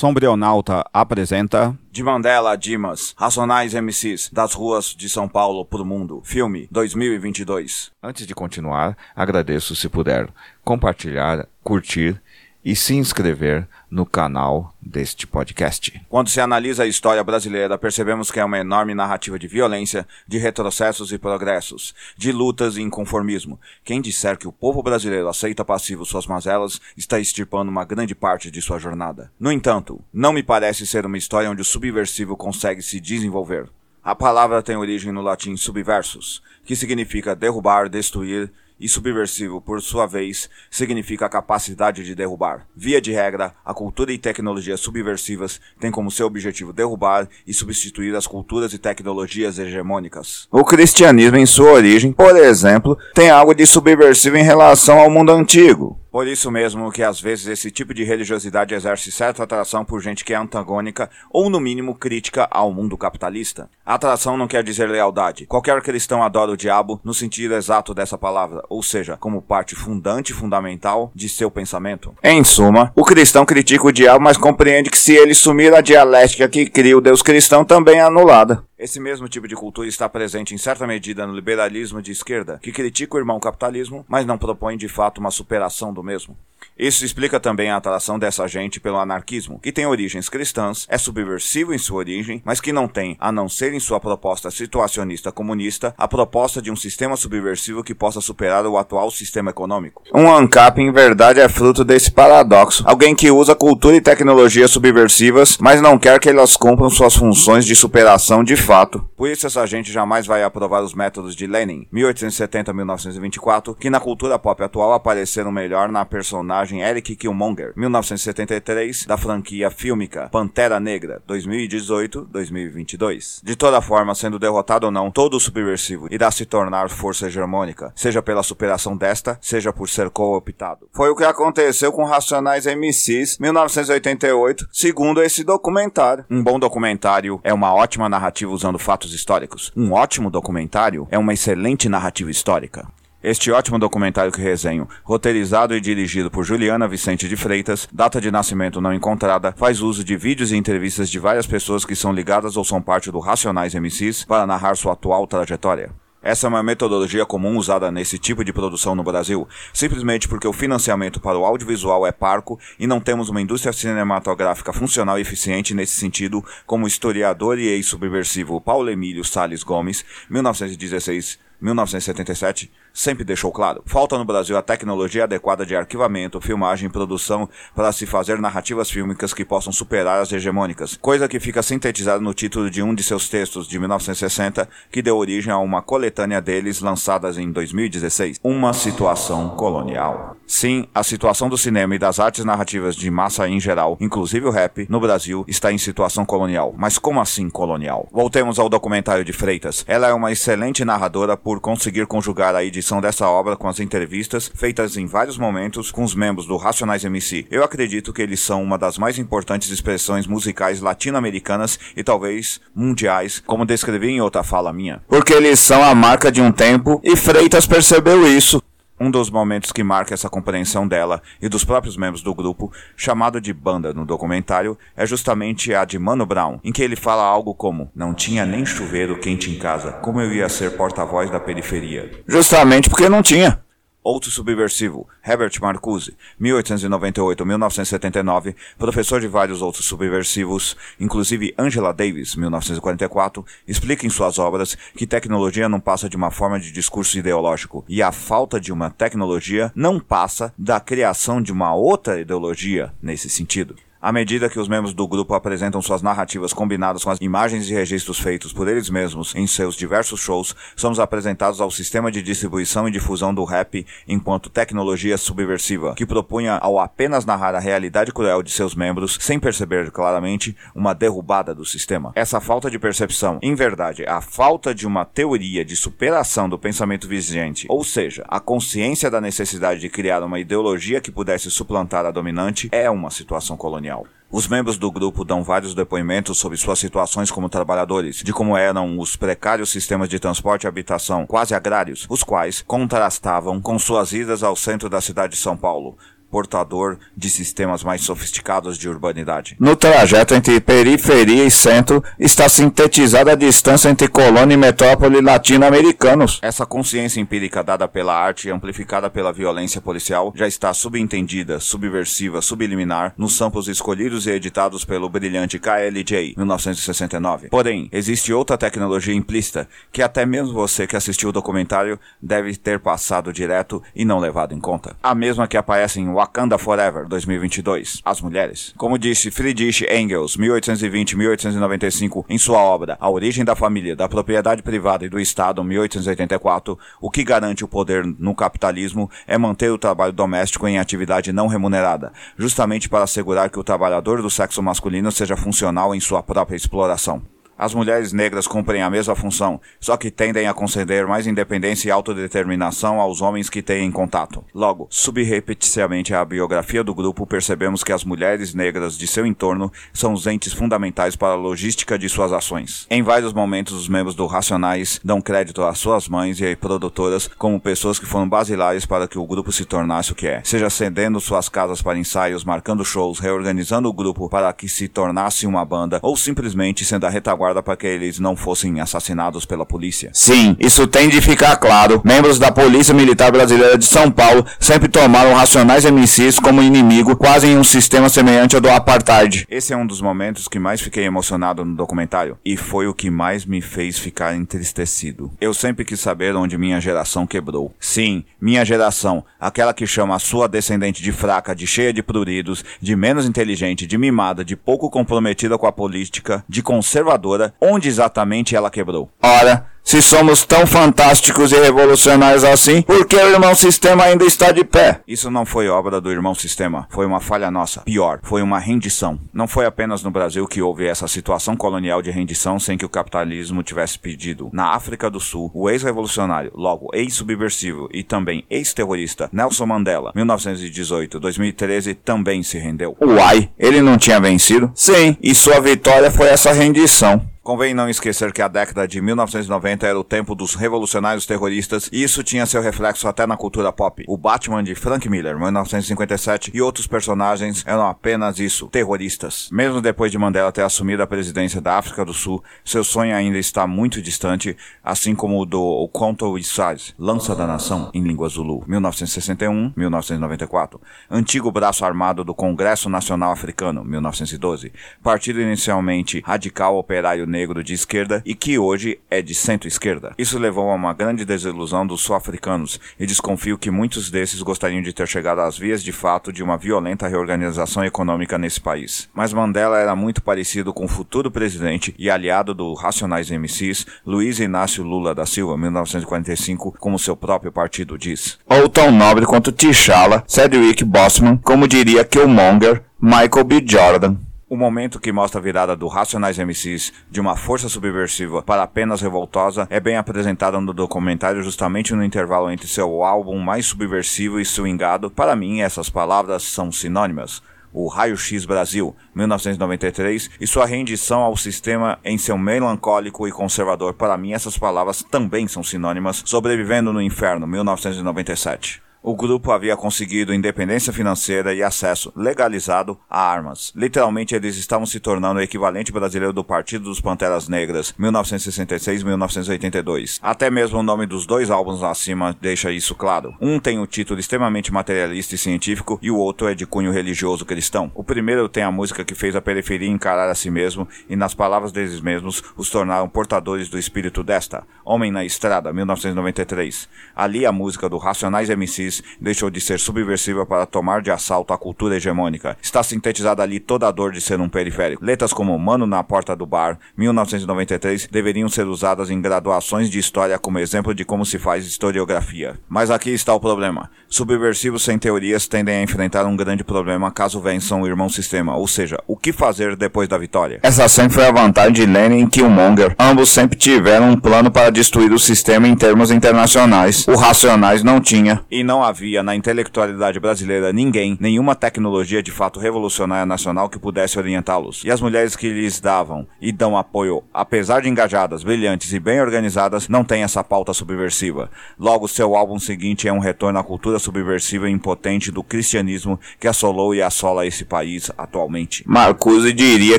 Sombrionauta apresenta De Mandela a Dimas, Racionais MCs das ruas de São Paulo pro mundo, filme 2022. Antes de continuar, agradeço se puder compartilhar, curtir e se inscrever no canal deste podcast. Quando se analisa a história brasileira, percebemos que é uma enorme narrativa de violência, de retrocessos e progressos, de lutas e inconformismo. Quem disser que o povo brasileiro aceita passivo suas mazelas está extirpando uma grande parte de sua jornada. No entanto, não me parece ser uma história onde o subversivo consegue se desenvolver. A palavra tem origem no latim subversus, que significa derrubar, destruir e subversivo, por sua vez, significa a capacidade de derrubar. Via de regra, a cultura e tecnologia subversivas têm como seu objetivo derrubar e substituir as culturas e tecnologias hegemônicas. O cristianismo, em sua origem, por exemplo, tem algo de subversivo em relação ao mundo antigo. Por isso mesmo que às vezes esse tipo de religiosidade exerce certa atração por gente que é antagônica ou no mínimo crítica ao mundo capitalista. Atração não quer dizer lealdade. Qualquer cristão adora o diabo no sentido exato dessa palavra, ou seja, como parte fundante e fundamental de seu pensamento. Em suma, o cristão critica o diabo, mas compreende que se ele sumir a dialética que cria o Deus cristão também é anulada. Esse mesmo tipo de cultura está presente em certa medida no liberalismo de esquerda, que critica o irmão capitalismo, mas não propõe de fato uma superação do mesmo. Isso explica também a atração dessa gente pelo anarquismo, que tem origens cristãs, é subversivo em sua origem, mas que não tem, a não ser em sua proposta situacionista comunista, a proposta de um sistema subversivo que possa superar o atual sistema econômico. Um ANCAP, em verdade, é fruto desse paradoxo. Alguém que usa cultura e tecnologia subversivas, mas não quer que elas cumpram suas funções de superação de fato. Por isso essa gente jamais vai aprovar os métodos de Lenin, 1870-1924, que na cultura pop atual apareceram melhor na personagem Eric Killmonger, 1973, da franquia fílmica Pantera Negra, 2018-2022. De toda forma, sendo derrotado ou não, todo subversivo irá se tornar força hegemônica, seja pela superação desta, seja por ser cooptado. Foi o que aconteceu com Racionais MCs, 1988, segundo esse documentário. Um bom documentário é uma ótima narrativa usando fatos históricos. Um ótimo documentário é uma excelente narrativa histórica. Este ótimo documentário que resenho, roteirizado e dirigido por Juliana Vicente de Freitas, data de nascimento não encontrada, faz uso de vídeos e entrevistas de várias pessoas que são ligadas ou são parte do Racionais MCs para narrar sua atual trajetória. Essa é uma metodologia comum usada nesse tipo de produção no Brasil, simplesmente porque o financiamento para o audiovisual é parco e não temos uma indústria cinematográfica funcional e eficiente nesse sentido, como o historiador e ex-subversivo Paulo Emílio Sales Gomes, 1916 1977, sempre deixou claro. Falta no Brasil a tecnologia adequada de arquivamento, filmagem e produção para se fazer narrativas fílmicas que possam superar as hegemônicas, coisa que fica sintetizada no título de um de seus textos de 1960, que deu origem a uma coletânea deles lançadas em 2016, Uma Situação Colonial. Sim, a situação do cinema e das artes narrativas de massa em geral, inclusive o rap, no Brasil está em situação colonial. Mas como assim colonial? Voltemos ao documentário de Freitas. Ela é uma excelente narradora por conseguir conjugar a edição dessa obra com as entrevistas feitas em vários momentos com os membros do Racionais MC. Eu acredito que eles são uma das mais importantes expressões musicais latino-americanas e talvez mundiais, como descrevi em outra fala minha. Porque eles são a marca de um tempo e Freitas percebeu isso. Um dos momentos que marca essa compreensão dela e dos próprios membros do grupo, chamado de banda no documentário, é justamente a de Mano Brown, em que ele fala algo como: Não tinha nem chuveiro quente em casa, como eu ia ser porta-voz da periferia? Justamente porque não tinha. Outro subversivo, Herbert Marcuse, 1898-1979, professor de vários outros subversivos, inclusive Angela Davis, 1944, explica em suas obras que tecnologia não passa de uma forma de discurso ideológico e a falta de uma tecnologia não passa da criação de uma outra ideologia nesse sentido. À medida que os membros do grupo apresentam suas narrativas combinadas com as imagens e registros feitos por eles mesmos em seus diversos shows, somos apresentados ao sistema de distribuição e difusão do rap enquanto tecnologia subversiva, que propunha ao apenas narrar a realidade cruel de seus membros, sem perceber claramente uma derrubada do sistema. Essa falta de percepção, em verdade, a falta de uma teoria de superação do pensamento vigente, ou seja, a consciência da necessidade de criar uma ideologia que pudesse suplantar a dominante, é uma situação colonial. Os membros do grupo dão vários depoimentos sobre suas situações como trabalhadores, de como eram os precários sistemas de transporte e habitação, quase agrários, os quais contrastavam com suas idas ao centro da cidade de São Paulo, portador de sistemas mais sofisticados de urbanidade. No trajeto entre periferia e centro está sintetizada a distância entre colônia e metrópole latino-americanos. Essa consciência empírica dada pela arte e amplificada pela violência policial já está subentendida, subversiva, subliminar nos samples escolhidos e editados pelo brilhante KLJ 1969. Porém, existe outra tecnologia implícita que até mesmo você que assistiu o documentário deve ter passado direto e não levado em conta. A mesma que aparece em Wakanda Forever 2022, As Mulheres. Como disse Friedrich Engels, 1820-1895, em sua obra A Origem da Família, da Propriedade Privada e do Estado, 1884, o que garante o poder no capitalismo é manter o trabalho doméstico em atividade não remunerada, justamente para assegurar que o trabalhador do sexo masculino seja funcional em sua própria exploração. As mulheres negras cumprem a mesma função, só que tendem a conceder mais independência e autodeterminação aos homens que têm contato. Logo, subrepeticiamente à biografia do grupo, percebemos que as mulheres negras de seu entorno são os entes fundamentais para a logística de suas ações. Em vários momentos, os membros do Racionais dão crédito às suas mães e produtoras como pessoas que foram basilares para que o grupo se tornasse o que é, seja cedendo suas casas para ensaios, marcando shows, reorganizando o grupo para que se tornasse uma banda, ou simplesmente sendo a retaguarda guarda para que eles não fossem assassinados pela polícia. Sim, isso tem de ficar claro. Membros da Polícia Militar Brasileira de São Paulo sempre tomaram racionais MCs como inimigo, quase em um sistema semelhante ao do apartheid. Esse é um dos momentos que mais fiquei emocionado no documentário e foi o que mais me fez ficar entristecido. Eu sempre quis saber onde minha geração quebrou. Sim, minha geração, aquela que chama a sua descendente de fraca, de cheia de pruridos, de menos inteligente, de mimada, de pouco comprometida com a política, de conservadora onde exatamente ela quebrou. Ora, se somos tão fantásticos e revolucionários assim, por que o irmão Sistema ainda está de pé? Isso não foi obra do irmão Sistema, foi uma falha nossa. Pior, foi uma rendição. Não foi apenas no Brasil que houve essa situação colonial de rendição sem que o capitalismo tivesse pedido. Na África do Sul, o ex-revolucionário, logo ex-subversivo e também ex-terrorista Nelson Mandela, 1918-2013, também se rendeu. Uai, ele não tinha vencido? Sim, e sua vitória foi essa rendição. Convém não esquecer que a década de 1990 era o tempo dos revolucionários terroristas e isso tinha seu reflexo até na cultura pop. O Batman de Frank Miller, 1957, e outros personagens eram apenas isso, terroristas. Mesmo depois de Mandela ter assumido a presidência da África do Sul, seu sonho ainda está muito distante, assim como o do Okonto Iweazyi, Lança da Nação, em língua Zulu, 1961-1994. Antigo braço armado do Congresso Nacional Africano, 1912. Partido inicialmente radical operário negro de esquerda e que hoje é de centro-esquerda. Isso levou a uma grande desilusão dos sul-africanos e desconfio que muitos desses gostariam de ter chegado às vias de fato de uma violenta reorganização econômica nesse país. Mas Mandela era muito parecido com o futuro presidente e aliado do Racionais MCs, Luiz Inácio Lula da Silva, 1945, como seu próprio partido diz. Ou tão nobre quanto T'Challa, Cedric Bossman, como diria Killmonger, Michael B. Jordan. O momento que mostra a virada do Racionais MCs de uma força subversiva para apenas revoltosa é bem apresentado no documentário justamente no intervalo entre seu álbum mais subversivo e swingado. Para mim, essas palavras são sinônimas o Raio X Brasil, 1993, e sua rendição ao sistema em seu melancólico e conservador. Para mim, essas palavras também são sinônimas. Sobrevivendo no Inferno, 1997 o grupo havia conseguido independência financeira e acesso legalizado a armas. Literalmente, eles estavam se tornando o equivalente brasileiro do Partido dos Panteras Negras, 1966-1982. Até mesmo o nome dos dois álbuns acima deixa isso claro. Um tem o um título extremamente materialista e científico, e o outro é de cunho religioso cristão. O primeiro tem a música que fez a periferia encarar a si mesmo, e nas palavras deles mesmos, os tornaram portadores do espírito desta. Homem na Estrada, 1993. Ali a música do Racionais MCs deixou de ser subversiva para tomar de assalto a cultura hegemônica. Está sintetizada ali toda a dor de ser um periférico. Letras como Mano na Porta do Bar, 1993, deveriam ser usadas em graduações de história como exemplo de como se faz historiografia. Mas aqui está o problema. Subversivos sem teorias tendem a enfrentar um grande problema caso vençam o irmão sistema, ou seja, o que fazer depois da vitória. Essa sempre foi a vantagem de Lenin e Killmonger. Ambos sempre tiveram um plano para destruir o sistema em termos internacionais. O Racionais não tinha. E não não havia na intelectualidade brasileira ninguém, nenhuma tecnologia de fato revolucionária nacional que pudesse orientá-los. E as mulheres que lhes davam e dão apoio, apesar de engajadas, brilhantes e bem organizadas, não têm essa pauta subversiva. Logo, seu álbum seguinte é um retorno à cultura subversiva e impotente do cristianismo que assolou e assola esse país atualmente. Marcuse diria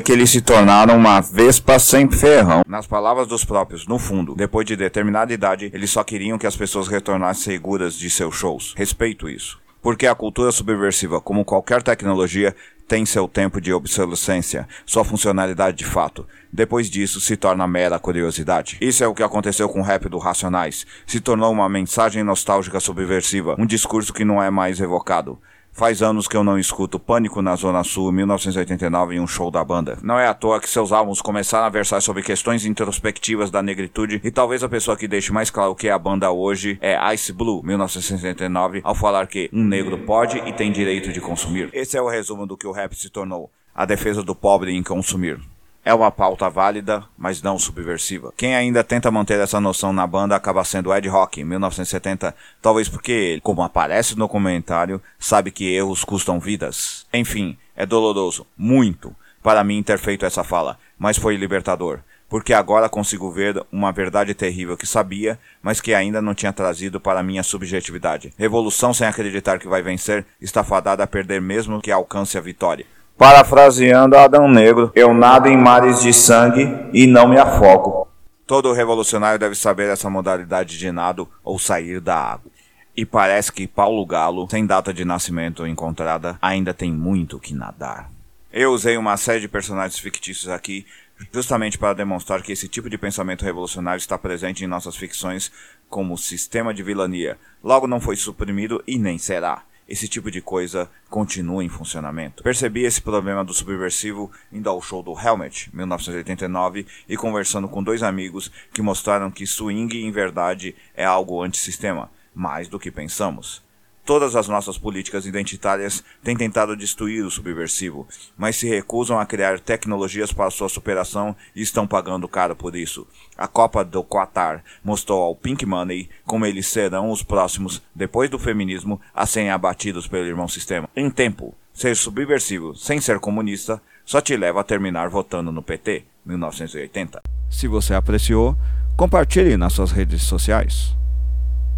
que eles se tornaram uma vespa sem ferrão. Nas palavras dos próprios, no fundo, depois de determinada idade, eles só queriam que as pessoas retornassem seguras de seus shows. Respeito isso. Porque a cultura subversiva, como qualquer tecnologia, tem seu tempo de obsolescência, sua funcionalidade de fato. Depois disso, se torna mera curiosidade. Isso é o que aconteceu com o rap do Racionais. Se tornou uma mensagem nostálgica subversiva, um discurso que não é mais evocado. Faz anos que eu não escuto Pânico na Zona Sul, 1989, em um show da banda. Não é à toa que seus álbuns começaram a versar sobre questões introspectivas da negritude, e talvez a pessoa que deixe mais claro o que é a banda hoje é Ice Blue, 1969, ao falar que um negro pode e tem direito de consumir. Esse é o resumo do que o rap se tornou: a defesa do pobre em consumir. É uma pauta válida, mas não subversiva. Quem ainda tenta manter essa noção na banda acaba sendo Ed Rock, em 1970, talvez porque ele, como aparece no comentário, sabe que erros custam vidas. Enfim, é doloroso, muito, para mim ter feito essa fala, mas foi libertador, porque agora consigo ver uma verdade terrível que sabia, mas que ainda não tinha trazido para minha subjetividade. Revolução sem acreditar que vai vencer está fadada a perder mesmo que alcance a vitória. Parafraseando Adão Negro, eu nado em mares de sangue e não me afogo. Todo revolucionário deve saber essa modalidade de nado ou sair da água. E parece que Paulo Galo, sem data de nascimento encontrada, ainda tem muito que nadar. Eu usei uma série de personagens fictícios aqui justamente para demonstrar que esse tipo de pensamento revolucionário está presente em nossas ficções como sistema de vilania. Logo não foi suprimido e nem será esse tipo de coisa continua em funcionamento. Percebi esse problema do subversivo indo ao show do Helmet, 1989, e conversando com dois amigos que mostraram que swing em verdade é algo antissistema, mais do que pensamos. Todas as nossas políticas identitárias têm tentado destruir o subversivo, mas se recusam a criar tecnologias para sua superação e estão pagando caro por isso. A Copa do Qatar mostrou ao Pink Money como eles serão os próximos, depois do feminismo, a serem abatidos pelo irmão sistema. Em tempo, ser subversivo sem ser comunista só te leva a terminar votando no PT, 1980. Se você apreciou, compartilhe nas suas redes sociais.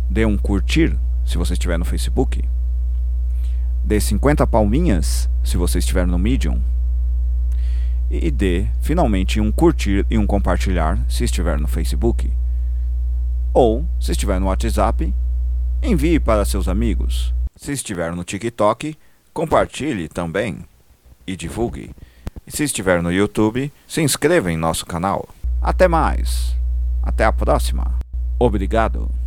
Dê um curtir se você estiver no Facebook. Dê 50 palminhas se você estiver no Medium. E dê finalmente um curtir e um compartilhar se estiver no Facebook. Ou, se estiver no WhatsApp, envie para seus amigos. Se estiver no TikTok, compartilhe também e divulgue. E se estiver no YouTube, se inscreva em nosso canal. Até mais. Até a próxima. Obrigado.